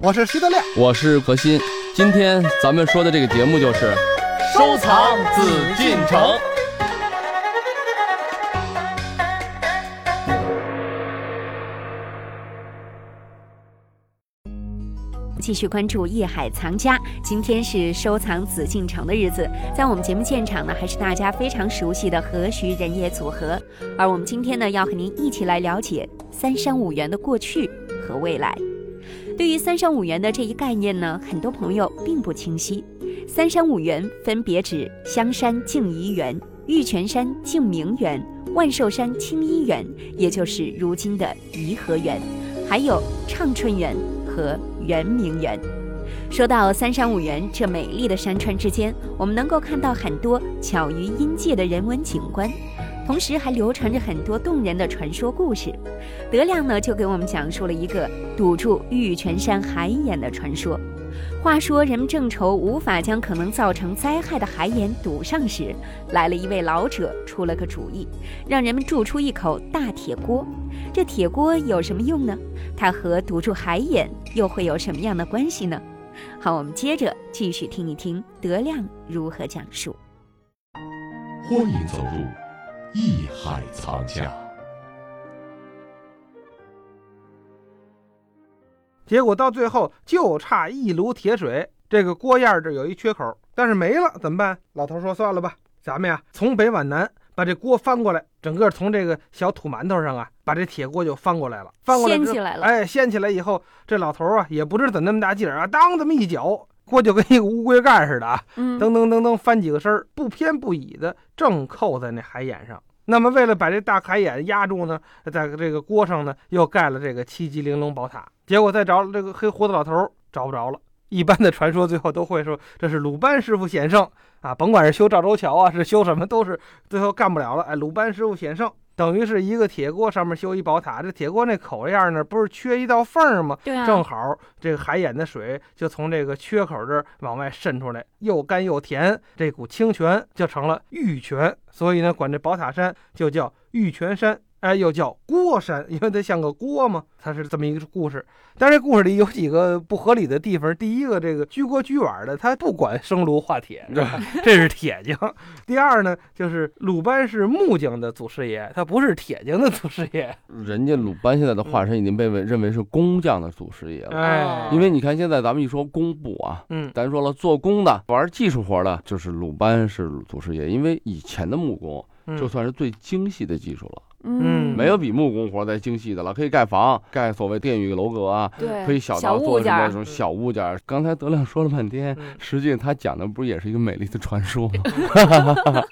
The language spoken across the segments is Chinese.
我是徐德亮，我是何鑫。今天咱们说的这个节目就是收藏紫禁城。继续关注艺海藏家，今天是收藏紫禁城的日子，在我们节目现场呢，还是大家非常熟悉的何徐人也组合。而我们今天呢，要和您一起来了解三山五园的过去和未来。对于三山五园的这一概念呢，很多朋友并不清晰。三山五园分别指香山静怡园、玉泉山静明园、万寿山清漪园，也就是如今的颐和园，还有畅春园和。圆明园。说到三山五园这美丽的山川之间，我们能够看到很多巧于音界的人文景观，同时还流传着很多动人的传说故事。德亮呢，就给我们讲述了一个堵住玉泉山海眼的传说。话说，人们正愁无法将可能造成灾害的海眼堵上时，来了一位老者，出了个主意，让人们铸出一口大铁锅。这铁锅有什么用呢？它和堵住海眼又会有什么样的关系呢？好，我们接着继续听一听德亮如何讲述。欢迎走入艺海藏家。结果到最后就差一炉铁水，这个锅沿这有一缺口，但是没了怎么办？老头说：“算了吧，咱们呀从北往南把这锅翻过来，整个从这个小土馒头上啊把这铁锅就翻过来了，翻过来掀起来了。哎，掀起来以后，这老头啊也不知怎那么大劲儿啊，当这么一脚，锅就跟一个乌龟盖似的啊，噔噔噔噔翻几个身儿，不偏不倚的正扣在那海眼上。那么为了把这大海眼压住呢，在这个锅上呢又盖了这个七级玲珑宝塔。结果再找这个黑胡子老头找不着了。一般的传说最后都会说这是鲁班师傅险胜啊，甭管是修赵州桥啊，是修什么，都是最后干不了了。哎，鲁班师傅险胜，等于是一个铁锅上面修一宝塔。这铁锅那口样呢，不是缺一道缝儿吗？对啊，正好这个海眼的水就从这个缺口这儿往外渗出来，又干又甜，这股清泉就成了玉泉，所以呢，管这宝塔山就叫玉泉山。哎，又叫锅山，因为它像个锅嘛，它是这么一个故事。但这故事里有几个不合理的地方。第一个，这个居锅居碗的，他不管生炉化铁，这是铁匠。第二呢，就是鲁班是木匠的祖师爷，他不是铁匠的祖师爷。人家鲁班现在的化身已经被认为是工匠的祖师爷了。哎，因为你看现在咱们一说工部啊，嗯，咱说了做工的、玩技术活的，就是鲁班是祖师爷。因为以前的木工就算是最精细的技术了。嗯，没有比木工活再精细的了，可以盖房，盖所谓殿宇楼阁啊，对，可以小到做什么这种小物件。刚才德亮说了半天，实际他讲的不是也是一个美丽的传说吗？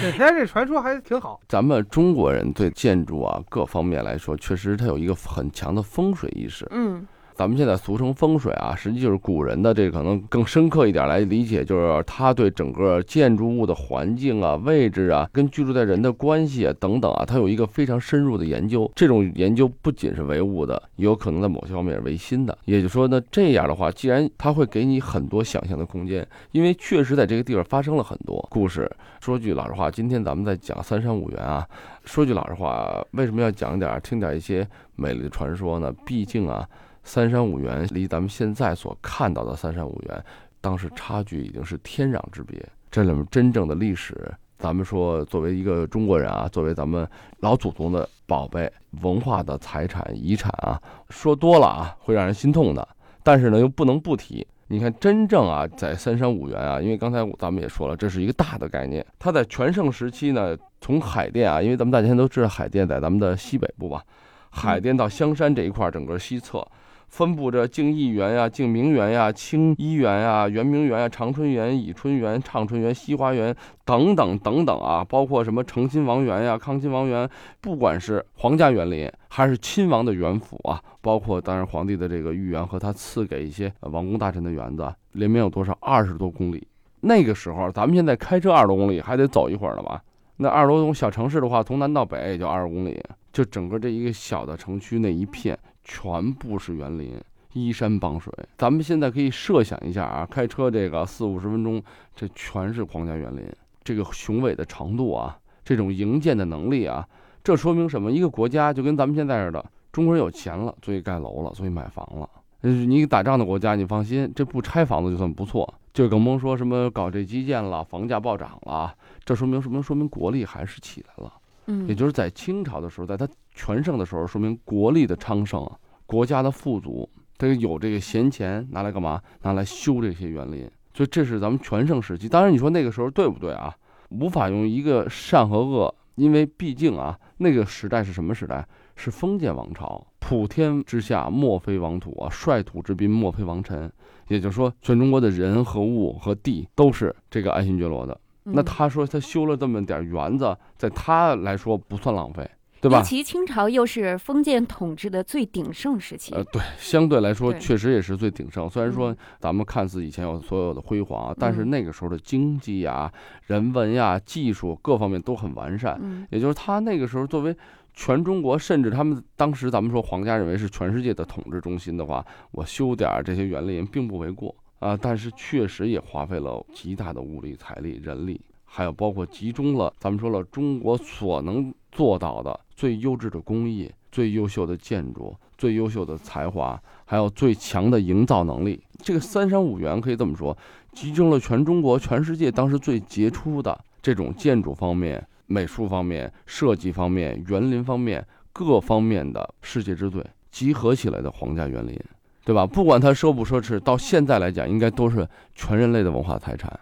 对，他这传说还挺好。咱们中国人对建筑啊各方面来说，确实他有一个很强的风水意识。嗯。咱们现在俗称风水啊，实际就是古人的这个可能更深刻一点来理解，就是他对整个建筑物的环境啊、位置啊、跟居住在人的关系啊等等啊，他有一个非常深入的研究。这种研究不仅是唯物的，也有可能在某些方面是唯心的。也就是说呢，这样的话，既然他会给你很多想象的空间，因为确实在这个地方发生了很多故事。说句老实话，今天咱们在讲三山五园啊，说句老实话，为什么要讲点听点一些美丽的传说呢？毕竟啊。三山五园离咱们现在所看到的三山五园，当时差距已经是天壤之别。这里面真正的历史，咱们说作为一个中国人啊，作为咱们老祖宗的宝贝、文化的财产、遗产啊，说多了啊会让人心痛的。但是呢，又不能不提。你看，真正啊，在三山五园啊，因为刚才咱们也说了，这是一个大的概念。它在全盛时期呢，从海淀啊，因为咱们大家都知道海淀在咱们的西北部吧，海淀到香山这一块，整个西侧。分布着静义园呀、静明园呀、清漪园呀、圆明园呀、长春园、倚春园、畅春园、西花园等等等等啊，包括什么诚亲王园呀、康亲王园，不管是皇家园林还是亲王的园府啊，包括当然皇帝的这个御园和他赐给一些王公大臣的园子，连绵有多少？二十多公里。那个时候，咱们现在开车二十多公里还得走一会儿呢吧？那二十多公小城市的话，从南到北也就二十公里，就整个这一个小的城区那一片。全部是园林，依山傍水。咱们现在可以设想一下啊，开车这个四五十分钟，这全是皇家园林，这个雄伟的长度啊，这种营建的能力啊，这说明什么？一个国家就跟咱们现在似的，中国人有钱了，所以盖楼了，所以买房了。你打仗的国家，你放心，这不拆房子就算不错。就更甭说什么搞这基建了，房价暴涨了，这说明什么说明国力还是起来了。嗯，也就是在清朝的时候，在他全盛的时候，说明国力的昌盛，国家的富足，他有这个闲钱拿来干嘛？拿来修这些园林。所以这是咱们全盛时期。当然，你说那个时候对不对啊？无法用一个善和恶，因为毕竟啊，那个时代是什么时代？是封建王朝，普天之下莫非王土啊，率土之滨莫非王臣。也就是说，全中国的人和物和地都是这个爱新觉罗的。那他说他修了这么点园子，在他来说不算浪费，对吧？尤其清朝又是封建统治的最鼎盛时期。呃，对，相对来说确实也是最鼎盛。虽然说咱们看似以前有所有的辉煌，但是那个时候的经济呀、人文呀、技术各方面都很完善。嗯，也就是他那个时候作为全中国，甚至他们当时咱们说皇家认为是全世界的统治中心的话，我修点这些园林并不为过。啊，但是确实也花费了极大的物力、财力、人力，还有包括集中了咱们说了中国所能做到的最优质的工艺、最优秀的建筑、最优秀的才华，还有最强的营造能力。这个三山五园可以这么说，集中了全中国、全世界当时最杰出的这种建筑方面、美术方面、设计方面、园林方面各方面的世界之最集合起来的皇家园林。对吧？不管它奢不奢侈，到现在来讲，应该都是全人类的文化财产。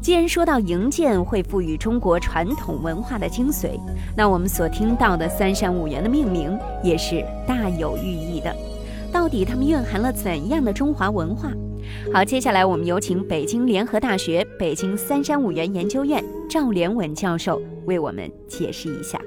既然说到营建会赋予中国传统文化的精髓，那我们所听到的三山五园的命名也是大有寓意的。到底它们蕴含了怎样的中华文化？好，接下来我们有请北京联合大学北京三山五园研究院赵连文教授为我们解释一下。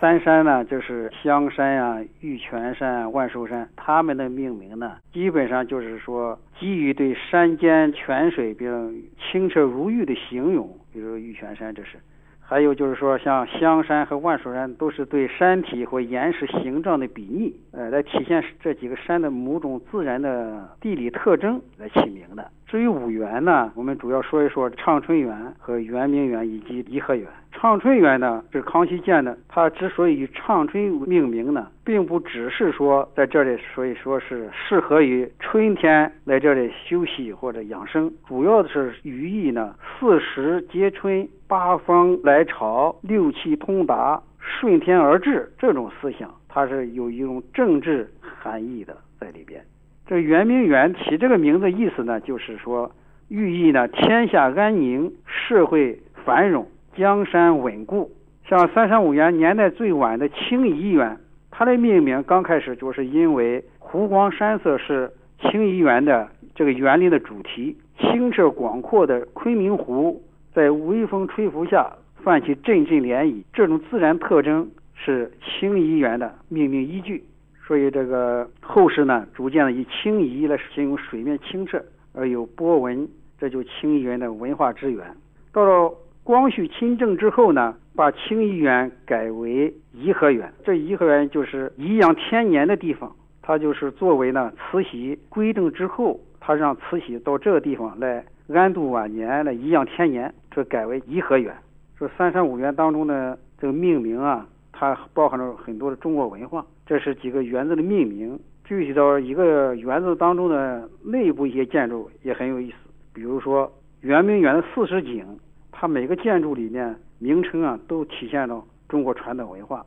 三山呢，就是香山呀、玉泉山、万寿山，它们的命名呢，基本上就是说基于对山间泉水比如清澈如玉的形容，比如玉泉山，这是；还有就是说像香山和万寿山，都是对山体或岩石形状的比拟，呃，来体现这几个山的某种自然的地理特征来起名的。至于五园呢，我们主要说一说畅春园和圆明园以及颐和园。畅春园呢是康熙建的，它之所以以畅春命名呢，并不只是说在这里，所以说是适合于春天来这里休息或者养生，主要的是寓意呢四时皆春、八方来朝、六气通达、顺天而治这种思想，它是有一种政治含义的在里边。这圆明园起这个名字意思呢，就是说寓意呢天下安宁，社会繁荣。江山稳固，像三山五园年代最晚的清漪园，它的命名刚开始就是因为湖光山色是清漪园的这个园林的主题，清澈广阔的昆明湖在微风吹拂下泛起阵阵涟漪，这种自然特征是清漪园的命名依据。所以这个后世呢，逐渐的以清漪来形容水面清澈而有波纹，这就清漪园的文化之源。到了光绪亲政之后呢，把清漪园改为颐和园。这颐和园就是颐养天年的地方，它就是作为呢慈禧归政之后，他让慈禧到这个地方来安度晚年，来颐养天年，这改为颐和园。这三山五园当中的这个命名啊，它包含了很多的中国文化。这是几个园子的命名。具体到一个园子当中的内部一些建筑也很有意思，比如说圆明园的四十景。它每个建筑里面名称啊，都体现了中国传统文化。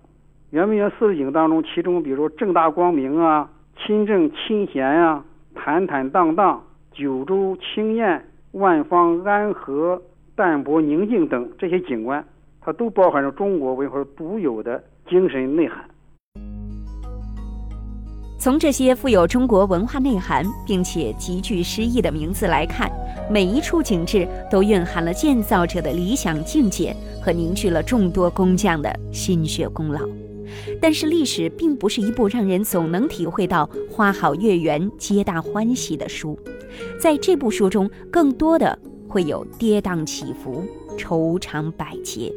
圆明园四十景当中，其中比如说正大光明啊、清正清闲啊、坦坦荡荡、九州清晏、万方安和、淡泊宁静等这些景观，它都包含着中国文化独有的精神内涵。从这些富有中国文化内涵并且极具诗意的名字来看，每一处景致都蕴含了建造者的理想境界和凝聚了众多工匠的心血功劳。但是，历史并不是一部让人总能体会到“花好月圆，皆大欢喜”的书，在这部书中，更多的会有跌宕起伏、愁肠百结。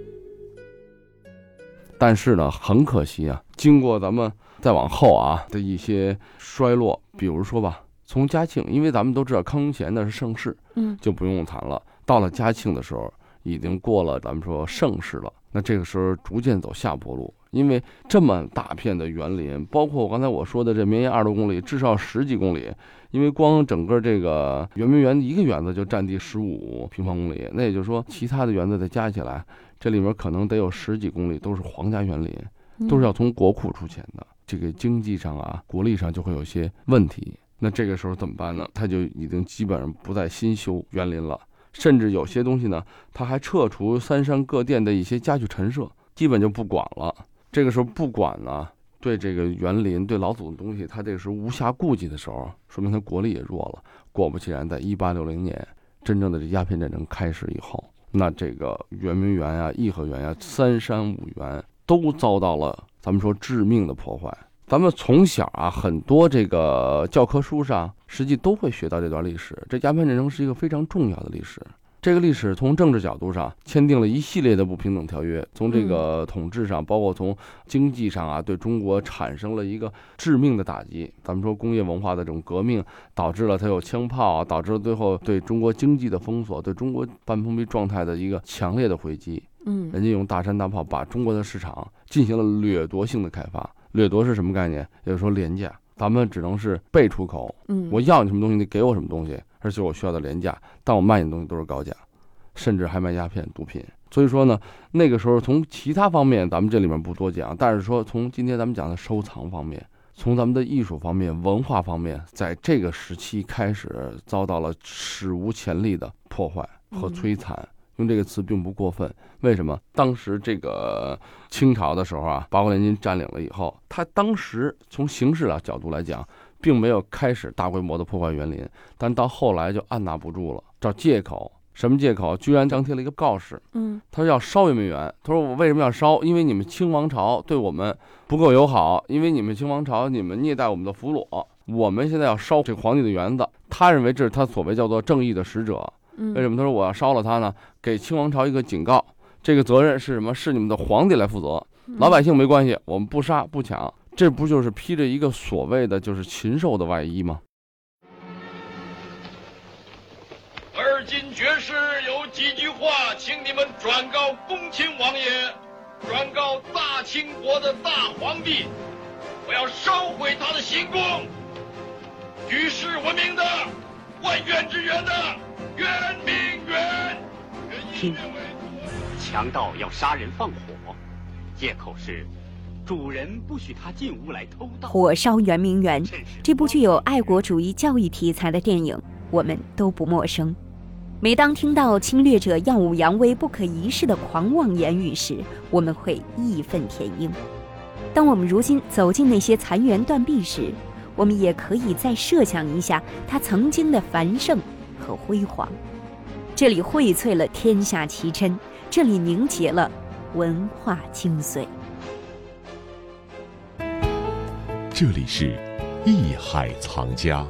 但是呢，很可惜啊，经过咱们。再往后啊的一些衰落，比如说吧，从嘉庆，因为咱们都知道康乾那是盛世，嗯，就不用谈了。到了嘉庆的时候，已经过了咱们说盛世了。那这个时候逐渐走下坡路，因为这么大片的园林，包括我刚才我说的这绵延二十多公里，至少十几公里。因为光整个这个圆明园一个园子就占地十五平方公里，那也就是说，其他的园子再加起来，这里面可能得有十几公里都是皇家园林，都是要从国库出钱的。这个经济上啊，国力上就会有些问题。那这个时候怎么办呢？他就已经基本上不再新修园林了，甚至有些东西呢，他还撤除三山各殿的一些家具陈设，基本就不管了。这个时候不管呢。对这个园林、对老祖的东西，他这个时候无暇顾及的时候，说明他国力也弱了。果不其然，在一八六零年，真正的这鸦片战争开始以后，那这个圆明园呀、颐和园呀、三山五园都遭到了咱们说致命的破坏。咱们从小啊，很多这个教科书上，实际都会学到这段历史。这鸦片战争是一个非常重要的历史。这个历史从政治角度上签订了一系列的不平等条约，从这个统治上，包括从经济上啊，对中国产生了一个致命的打击。咱们说工业文化的这种革命，导致了它有枪炮，导致了最后对中国经济的封锁，对中国半封闭状态的一个强烈的回击。嗯，人家用大山大炮把中国的市场进行了掠夺性的开发。掠夺是什么概念？也就是说廉价，咱们只能是被出口。嗯，我要你什么东西，你给我什么东西。而且我需要的廉价，但我卖你的东西都是高价，甚至还卖鸦片、毒品。所以说呢，那个时候从其他方面咱们这里面不多讲，但是说从今天咱们讲的收藏方面，从咱们的艺术方面、文化方面，在这个时期开始遭到了史无前例的破坏和摧残。用这个词并不过分。为什么？当时这个清朝的时候啊，八国联军占领了以后，他当时从形势的角度来讲。并没有开始大规模的破坏园林，但到后来就按捺不住了，找借口。什么借口？居然张贴了一个告示，嗯，他说要烧圆明园。他说我为什么要烧？因为你们清王朝对我们不够友好，因为你们清王朝你们虐待我们的俘虏，我们现在要烧这皇帝的园子。他认为这是他所谓叫做正义的使者。为什么？他说我要烧了他呢？给清王朝一个警告，这个责任是什么？是你们的皇帝来负责，老百姓没关系，我们不杀不抢。这不就是披着一个所谓的就是禽兽的外衣吗？而今爵士有几句话，请你们转告恭亲王爷，转告大清国的大皇帝，我要烧毁他的行宫，举世闻名的万园之园的圆明园。听，强盗要杀人放火，借口是。主人不许他进屋来偷盗。火烧圆明园，这部具有爱国主义教育题材的电影，我们都不陌生。每当听到侵略者耀武扬威、不可一世的狂妄言语时，我们会义愤填膺。当我们如今走进那些残垣断壁时，我们也可以再设想一下它曾经的繁盛和辉煌。这里荟萃了天下奇珍，这里凝结了文化精髓。这里是艺海藏家。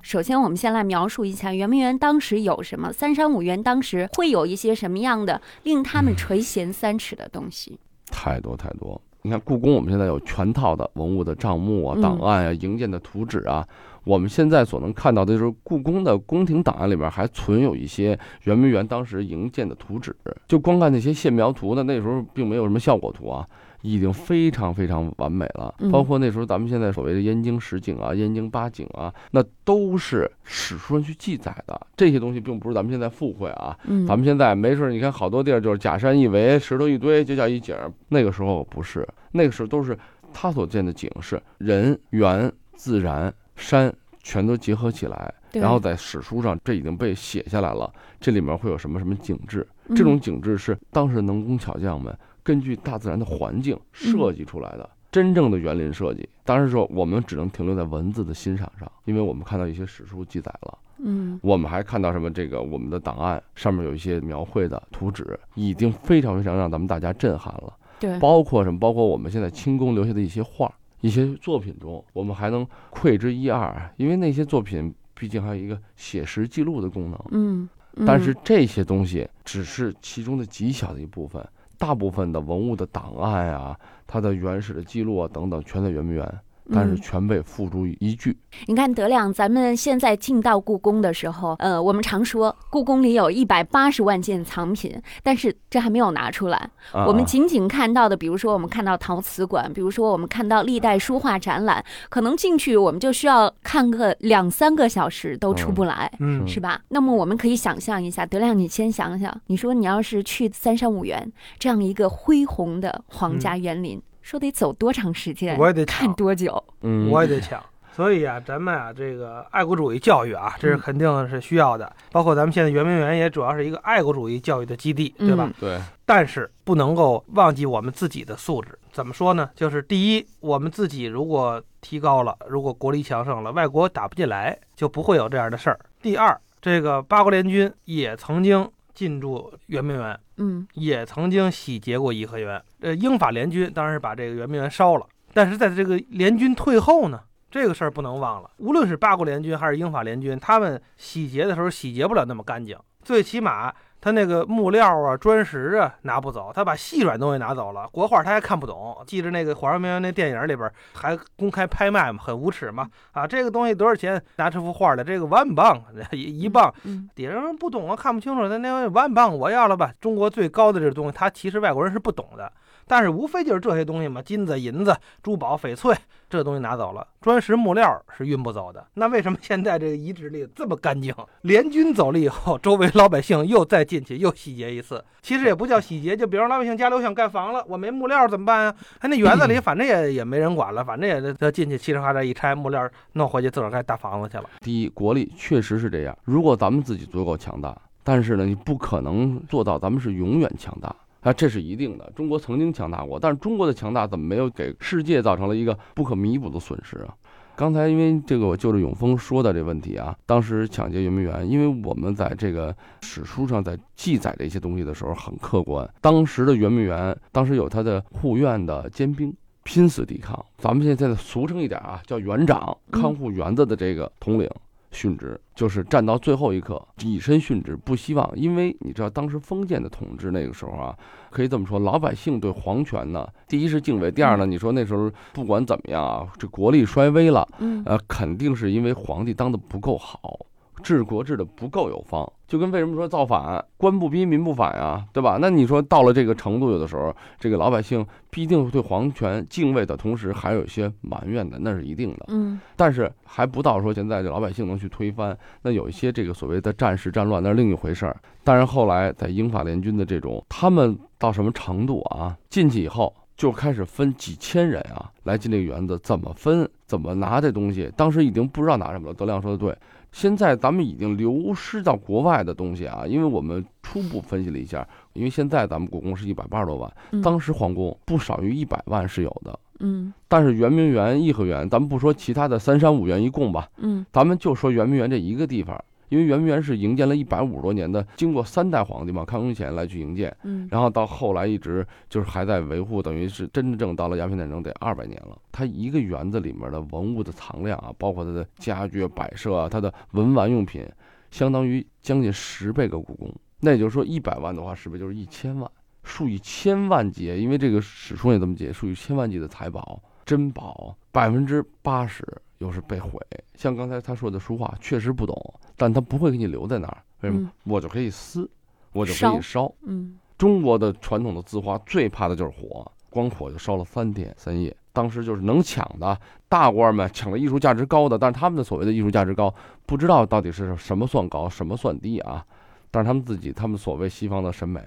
首先，我们先来描述一下圆明园当时有什么，三山五园当时会有一些什么样的令他们垂涎三尺的东西。太多太多，你看故宫，我们现在有全套的文物的账目啊、档案啊、营建的图纸啊。我们现在所能看到的就是故宫的宫廷档案里边还存有一些圆明园当时营建的图纸。就光看那些线描图呢，那时候并没有什么效果图啊。已经非常非常完美了，包括那时候咱们现在所谓的燕京十景啊、燕京八景啊，那都是史书上去记载的。这些东西并不是咱们现在附会啊。咱们现在没事，你看好多地儿就是假山一围，石头一堆，就叫一景。那个时候不是，那个时候都是他所见的景是人、园、自然、山全都结合起来，然后在史书上这已经被写下来了。这里面会有什么什么景致？这种景致是当时能工巧匠们。根据大自然的环境设计出来的真正的园林设计，当然说我们只能停留在文字的欣赏上，因为我们看到一些史书记载了，嗯，我们还看到什么？这个我们的档案上面有一些描绘的图纸，已经非常非常让咱们大家震撼了。对，包括什么？包括我们现在清宫留下的一些画、一些作品中，我们还能窥之一二，因为那些作品毕竟还有一个写实记录的功能。嗯，但是这些东西只是其中的极小的一部分。大部分的文物的档案啊，它的原始的记录啊等等，全在圆明园。但是嗯全被付诸于一炬。你看德亮，咱们现在进到故宫的时候，呃，我们常说故宫里有一百八十万件藏品，但是这还没有拿出来。啊我们仅仅看到的，比如说我们看到陶瓷馆，比如说我们看到历代书画展览，可能进去我们就需要看个两三个小时都出不来。嗯是吧？那么我们可以想象一下，德亮，你先想想，你说你要是去三山五园这样一个恢宏的皇家园林，说得走多长时间？我也得看抢多久？嗯，我也得抢。所以啊，咱们啊，这个爱国主义教育啊，这是嗯肯定是需要的。包括咱们现在圆明园也主要是一个爱国主义教育的基地，对吧？嗯对，但是不能够忘记我们自己的素质。怎么说呢？就是第一，我们自己如果提高了，如果国力强盛了，外国打不进来，就不会有这样的事儿。第二，这个八国联军也曾经进驻圆明园，嗯也曾经洗劫过颐和园。呃，英法联军当然是把这个圆明园烧了，但是在这个联军退后呢，这个事儿不能忘了。无论是八国联军还是英法联军，他们洗劫的时候洗劫不了那么干净，最起码他那个木料啊、砖石啊拿不走，他把细软东西拿走了，国画他还看不懂。记着那个《火烧圆明》那电影里边还公开拍卖嘛，很无耻嘛。啊，这个东西多少钱？拿这幅画来，这个万磅，一一磅。嗯底下人不懂啊，看不清楚，那那万磅我要了吧？中国最高的这东西，他其实外国人是不懂的，但是无非就是这些东西嘛，金子、银子、珠宝、翡翠，这东西拿走了，砖石木料是运不走的。那为什么现在这个遗址里这么干净？联军走了以后，周围老百姓又再进去又洗劫一次，其实也不叫洗劫，就比如老百姓家里我想盖房了，我没木料怎么办呀？哎，那园子里反正也也没人管了，反正也得进去嘁哩喀喳一拆木料弄回去，自个儿盖大房子去了。第一，国力确实是这样。如果咱们自己足够强大，但是呢，你不可能做到咱们是永远强大啊，这是一定的。中国曾经强大过，但是中国的强大怎么没有给世界造成了一个不可弥补的损失啊？刚才因为这个，我就着永丰说的这问题啊，当时抢劫圆明园，因为我们在这个史书上在记载这些东西的时候很客观。当时的圆明园，当时有他的护院的监兵，拼死抵抗。咱们现在俗称一点啊，叫园长，看护园子的这个统领。殉职就是战到最后一刻以身殉职，不希望，因为你知道当时封建的统治那个时候啊，可以这么说，老百姓对皇权呢，第一是敬畏，第二呢，你说那时候不管怎么样啊，这国力衰微了，嗯。呃，肯定是因为皇帝当的不够好，治国治的不够有方，就跟为什么说造反，官不逼民不反呀，对吧？那你说到了这个程度，有的时候这个老百姓必定对皇权敬畏的同时，还有一些埋怨的，那是一定的。嗯但是还不到说现在这老百姓能去推翻，那有一些这个所谓的战事战乱，那是另一回事儿。但是后来在英法联军的这种，他们到什么程度啊？进去以后就开始分几千人啊，来进这个园子，怎么分，怎么拿这东西？当时已经不知道拿什么了。德亮说的对，现在咱们已经流失到国外的东西啊，因为我们初步分析了一下，因为现在咱们故宫是一百八十多万，嗯。当时皇宫不少于一百万是有的。嗯。但是圆明园、颐和园，咱们不说其他的三山五园一共吧，嗯。咱们就说圆明园这一个地方，因为圆明园是营建了一百五十多年的，经过三代皇帝嘛，康雍乾来去营建，嗯然后到后来一直就是还在维护，等于是真正到了鸦片战争得二百年了。它一个园子里面的文物的藏量啊，包括它的家具摆设啊，它的文玩用品，相当于将近十倍个故宫。那也就是说，一百万的话，十倍就是一千万，数以千万计，因为这个史书也这么解，数以千万计的财宝、珍宝，百分之八十又是被毁。像刚才他说的书画，确实不懂，但他不会给你留在那儿，为什么？嗯我就可以撕，我就可烧以烧。嗯中国的传统的字画最怕的就是火，光火就烧了三天三夜。当时就是能抢的大官们抢了艺术价值高的，但是他们的所谓的艺术价值高，不知道到底是什么算高，什么算低啊？但是他们自己，他们所谓西方的审美，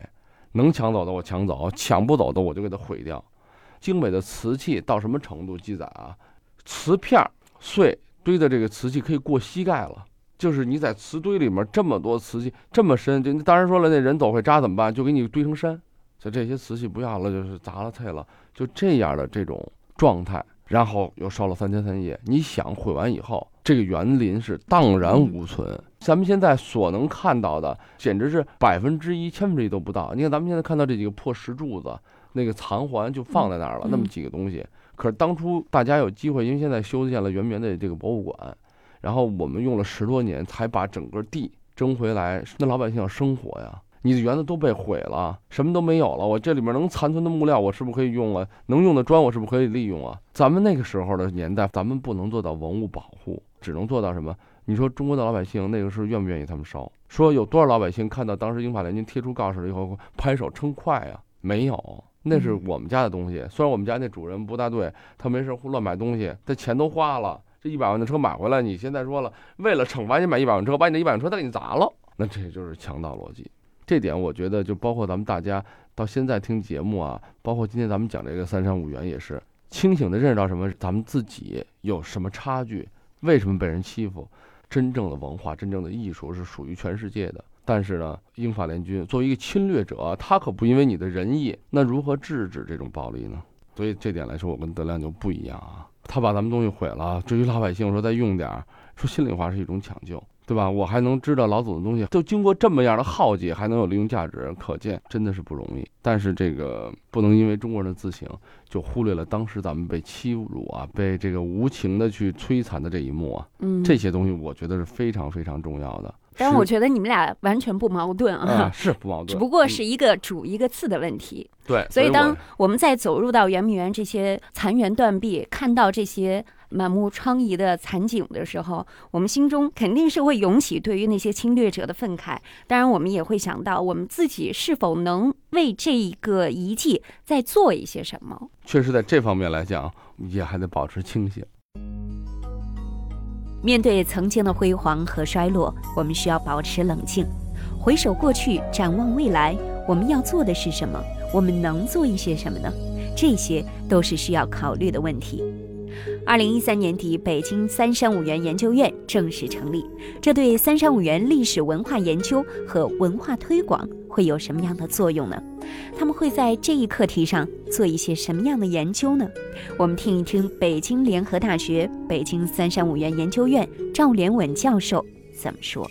能抢走的我抢走，抢不走的我就给它毁掉。精美的瓷器到什么程度？记载啊，瓷片儿碎堆的这个瓷器可以过膝盖了。就是你在瓷堆里面这么多瓷器这么深，就当然说了，那人走会扎怎么办？就给你堆成山，就这些瓷器不要了，就是砸了碎了，就这样的这种状态，然后又烧了三天三夜。你想毁完以后，这个园林是荡然无存。咱们现在所能看到的，简直是百分之一、千分之一都不到。你看咱们现在看到这几个破石柱子，那个残环就放在那儿了，嗯那么几个东西。可是当初大家有机会，因为现在修建了圆明园的这个博物馆，然后我们用了十多年才把整个地争回来，那老百姓要生活呀。你的园子都被毁了，什么都没有了。我这里面能残存的木料，我是不是可以用啊？能用的砖，我是不是可以利用啊？咱们那个时候的年代，咱们不能做到文物保护，只能做到什么？你说中国的老百姓那个时候愿不愿意他们烧？说有多少老百姓看到当时英法联军贴出告示了以后拍手称快啊？没有，那是我们家的东西。虽然我们家那主人不大对，他没事胡乱买东西，他钱都花了，这一百万的车买回来，你现在说了，为了惩罚你买一百万车，把你的一百万车再给你砸了，那这就是强盗逻辑。这点我觉得，就包括咱们大家到现在听节目啊，包括今天咱们讲这个三山五园，也是清醒的认识到什么，咱们自己有什么差距，为什么被人欺负？真正的文化，真正的艺术是属于全世界的。但是呢，英法联军作为一个侵略者，他可不因为你的仁义，那如何制止这种暴力呢？所以这点来说，我跟德亮就不一样啊。他把咱们东西毁了，至于老百姓说再用点儿，说心里话是一种抢救。对吧？我还能知道老祖的东西，都经过这么样的浩劫，还能有利用价值，可见真的是不容易。但是这个不能因为中国人的自省，就忽略了当时咱们被欺辱啊，被这个无情的去摧残的这一幕啊。嗯，这些东西我觉得是非常非常重要的。但是我觉得你们俩完全不矛盾啊，是不矛盾，只不过是一个主一个次的问题。对，所以当我们在走入到圆明园这些残垣断壁，看到这些。满目疮痍的残景的时候，我们心中肯定是会涌起对于那些侵略者的愤慨。当然，我们也会想到我们自己是否能为这一个遗迹再做一些什么。确实，在这方面来讲，也还得保持清醒。面对曾经的辉煌和衰落，我们需要保持冷静，回首过去，展望未来。我们要做的是什么？我们能做一些什么呢？这些都是需要考虑的问题。二零一三年底，北京三山五园研究院正式成立。这对三山五园历史文化研究和文化推广会有什么样的作用呢？他们会在这一课题上做一些什么样的研究呢？我们听一听北京联合大学北京三山五园研究院赵连稳教授怎么说。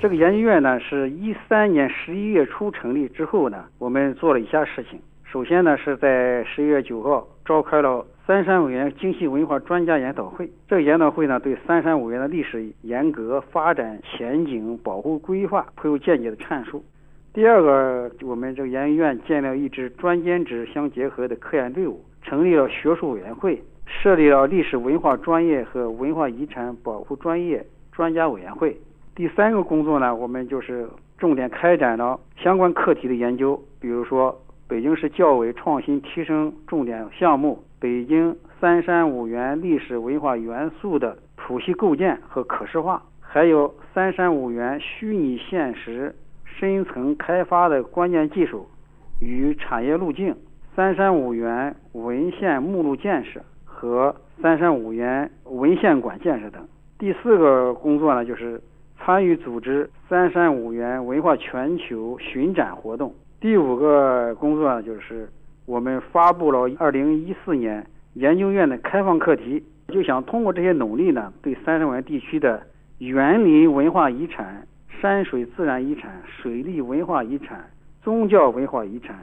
这个研究院呢，是一三年十一月初成立之后呢，我们做了以下事情。首先呢，是在十一月九号召开了。三山五园精细文化专家研讨会，这个研讨会呢，对三山五园的历史沿革、发展前景、保护规划颇有见解的阐述。第二个，我们这个研究院建立了一支专兼职相结合的科研队伍，成立了学术委员会，设立了历史文化专业和文化遗产保护专业专家委员会。第三个工作呢，我们就是重点开展了相关课题的研究，比如说北京市教委创新提升重点项目。北京三山五园历史文化元素的谱系构建和可视化，还有三山五园虚拟现实深层开发的关键技术与产业路径，三山五园文献目录建设和三山五园文献馆建设等。第四个工作呢，就是参与组织三山五园文化全球巡展活动。第五个工作呢，就是。我们发布了二零一四年研究院的开放课题，就想通过这些努力呢，对三山湾地区的园林文化遗产、山水自然遗产、水利文化遗产、宗教文化遗产、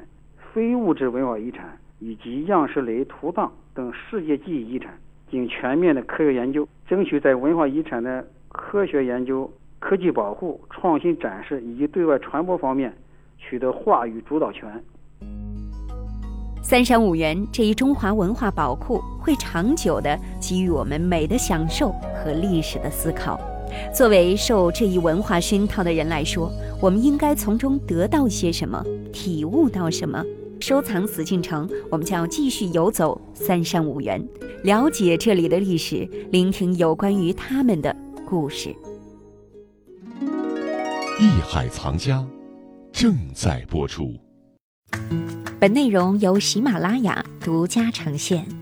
非物质文化遗产以及样式类图档等世界记忆遗产进行全面的科学研究，争取在文化遗产的科学研究、科技保护、创新展示以及对外传播方面取得话语主导权。三山五园这一中华文化宝库会长久地给予我们美的享受和历史的思考。作为受这一文化熏陶的人来说，我们应该从中得到些什么，体悟到什么？收藏紫禁城，我们将要继续游走三山五园，了解这里的历史，聆听有关于他们的故事。艺海藏家正在播出。本内容由喜马拉雅独家呈现。